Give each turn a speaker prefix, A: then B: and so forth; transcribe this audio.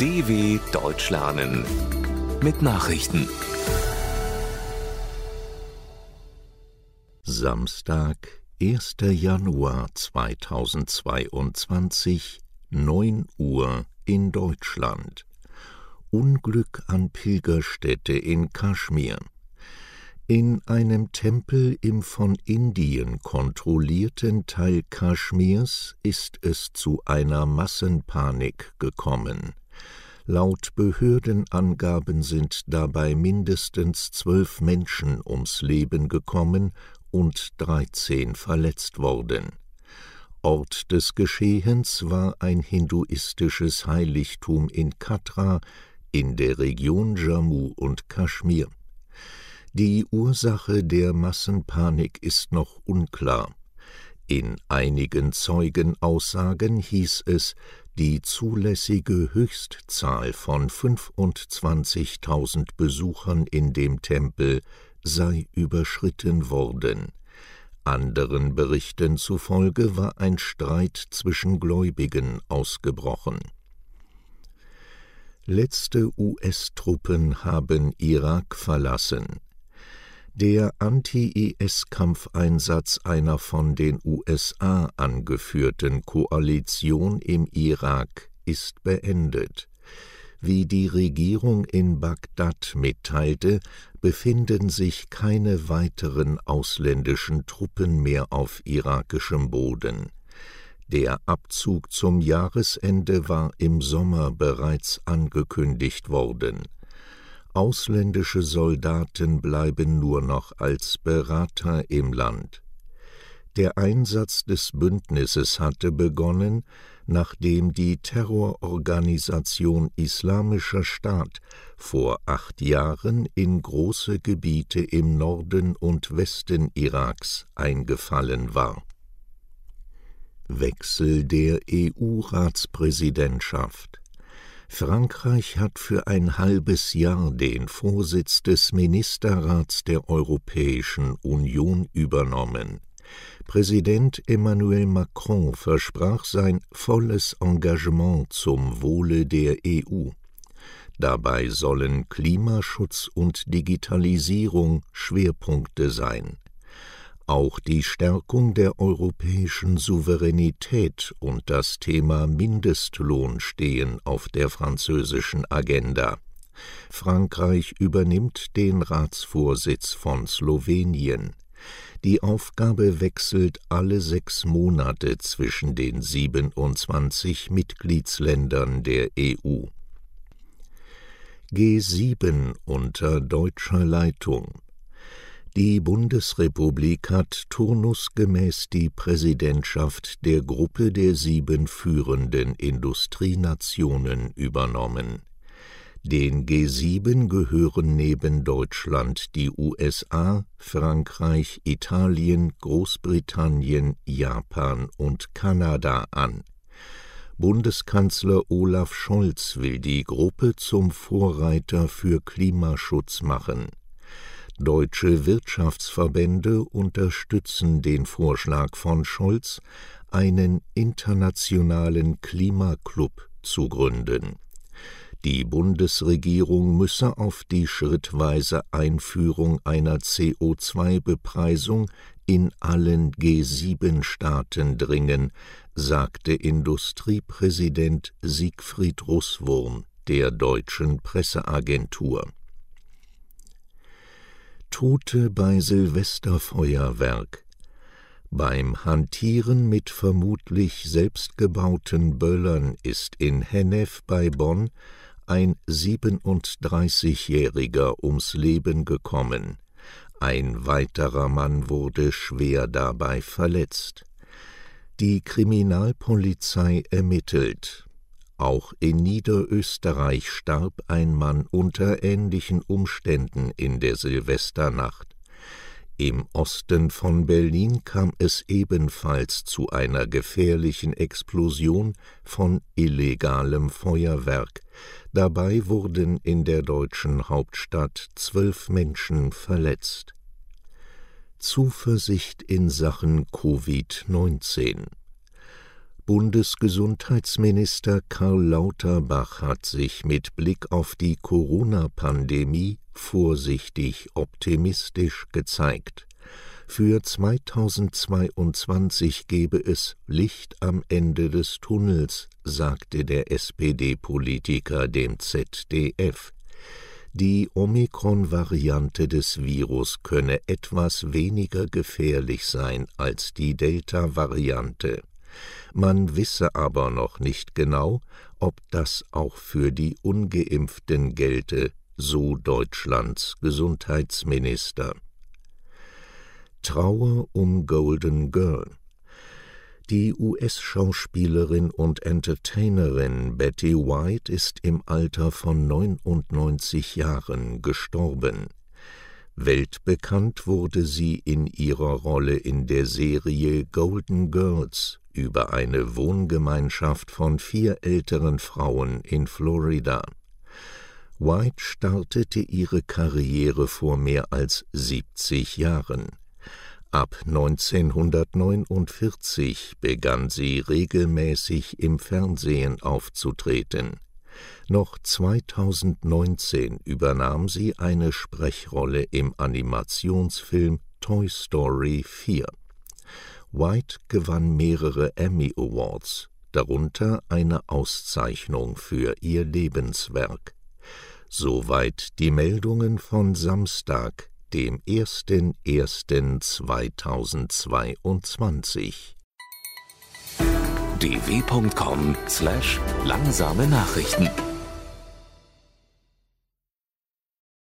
A: DW Deutsch lernen mit Nachrichten.
B: Samstag, 1. Januar 2022, 9 Uhr in Deutschland. Unglück an Pilgerstätte in Kaschmir. In einem Tempel im von Indien kontrollierten Teil Kaschmirs ist es zu einer Massenpanik gekommen. Laut Behördenangaben sind dabei mindestens zwölf Menschen ums Leben gekommen und dreizehn verletzt worden. Ort des Geschehens war ein hinduistisches Heiligtum in Katra in der Region Jammu und Kaschmir. Die Ursache der Massenpanik ist noch unklar. In einigen Zeugenaussagen hieß es, die zulässige Höchstzahl von 25.000 Besuchern in dem Tempel sei überschritten worden. Anderen Berichten zufolge war ein Streit zwischen Gläubigen ausgebrochen. Letzte US-Truppen haben Irak verlassen. Der Anti-IS-Kampfeinsatz einer von den USA angeführten Koalition im Irak ist beendet. Wie die Regierung in Bagdad mitteilte, befinden sich keine weiteren ausländischen Truppen mehr auf irakischem Boden. Der Abzug zum Jahresende war im Sommer bereits angekündigt worden. Ausländische Soldaten bleiben nur noch als Berater im Land. Der Einsatz des Bündnisses hatte begonnen, nachdem die Terrororganisation Islamischer Staat vor acht Jahren in große Gebiete im Norden und Westen Iraks eingefallen war. Wechsel der EU-Ratspräsidentschaft Frankreich hat für ein halbes Jahr den Vorsitz des Ministerrats der Europäischen Union übernommen. Präsident Emmanuel Macron versprach sein volles Engagement zum Wohle der EU. Dabei sollen Klimaschutz und Digitalisierung Schwerpunkte sein. Auch die Stärkung der europäischen Souveränität und das Thema Mindestlohn stehen auf der französischen Agenda. Frankreich übernimmt den Ratsvorsitz von Slowenien. Die Aufgabe wechselt alle sechs Monate zwischen den 27 Mitgliedsländern der EU. G7 unter deutscher Leitung die Bundesrepublik hat turnusgemäß die Präsidentschaft der Gruppe der sieben führenden Industrienationen übernommen. Den G7 gehören neben Deutschland die USA, Frankreich, Italien, Großbritannien, Japan und Kanada an. Bundeskanzler Olaf Scholz will die Gruppe zum Vorreiter für Klimaschutz machen. Deutsche Wirtschaftsverbände unterstützen den Vorschlag von Scholz, einen internationalen Klimaclub zu gründen. Die Bundesregierung müsse auf die schrittweise Einführung einer CO2-Bepreisung in allen G7-Staaten dringen, sagte Industriepräsident Siegfried Russwurm der deutschen Presseagentur. Tote bei Silvesterfeuerwerk. Beim Hantieren mit vermutlich selbstgebauten Böllern ist in Hennef bei Bonn ein 37-Jähriger ums Leben gekommen. Ein weiterer Mann wurde schwer dabei verletzt. Die Kriminalpolizei ermittelt. Auch in Niederösterreich starb ein Mann unter ähnlichen Umständen in der Silvesternacht. Im Osten von Berlin kam es ebenfalls zu einer gefährlichen Explosion von illegalem Feuerwerk. Dabei wurden in der deutschen Hauptstadt zwölf Menschen verletzt. Zuversicht in Sachen Covid-19 Bundesgesundheitsminister Karl Lauterbach hat sich mit Blick auf die Corona-Pandemie vorsichtig optimistisch gezeigt. Für 2022 gebe es Licht am Ende des Tunnels, sagte der SPD-Politiker dem ZDF. Die Omikron-Variante des Virus könne etwas weniger gefährlich sein als die Delta-Variante. Man wisse aber noch nicht genau, ob das auch für die ungeimpften gelte, so Deutschlands Gesundheitsminister. Trauer um Golden Girl die US-Schauspielerin und Entertainerin Betty White ist im Alter von 99 Jahren gestorben. Weltbekannt wurde sie in ihrer Rolle in der Serie Golden Girls über eine Wohngemeinschaft von vier älteren Frauen in Florida. White startete ihre Karriere vor mehr als 70 Jahren. Ab 1949 begann sie regelmäßig im Fernsehen aufzutreten. Noch 2019 übernahm sie eine Sprechrolle im Animationsfilm Toy Story 4. White gewann mehrere Emmy Awards, darunter eine Auszeichnung für ihr Lebenswerk. Soweit die Meldungen von Samstag, dem 01.01.2022.
A: dw.com/langsame Nachrichten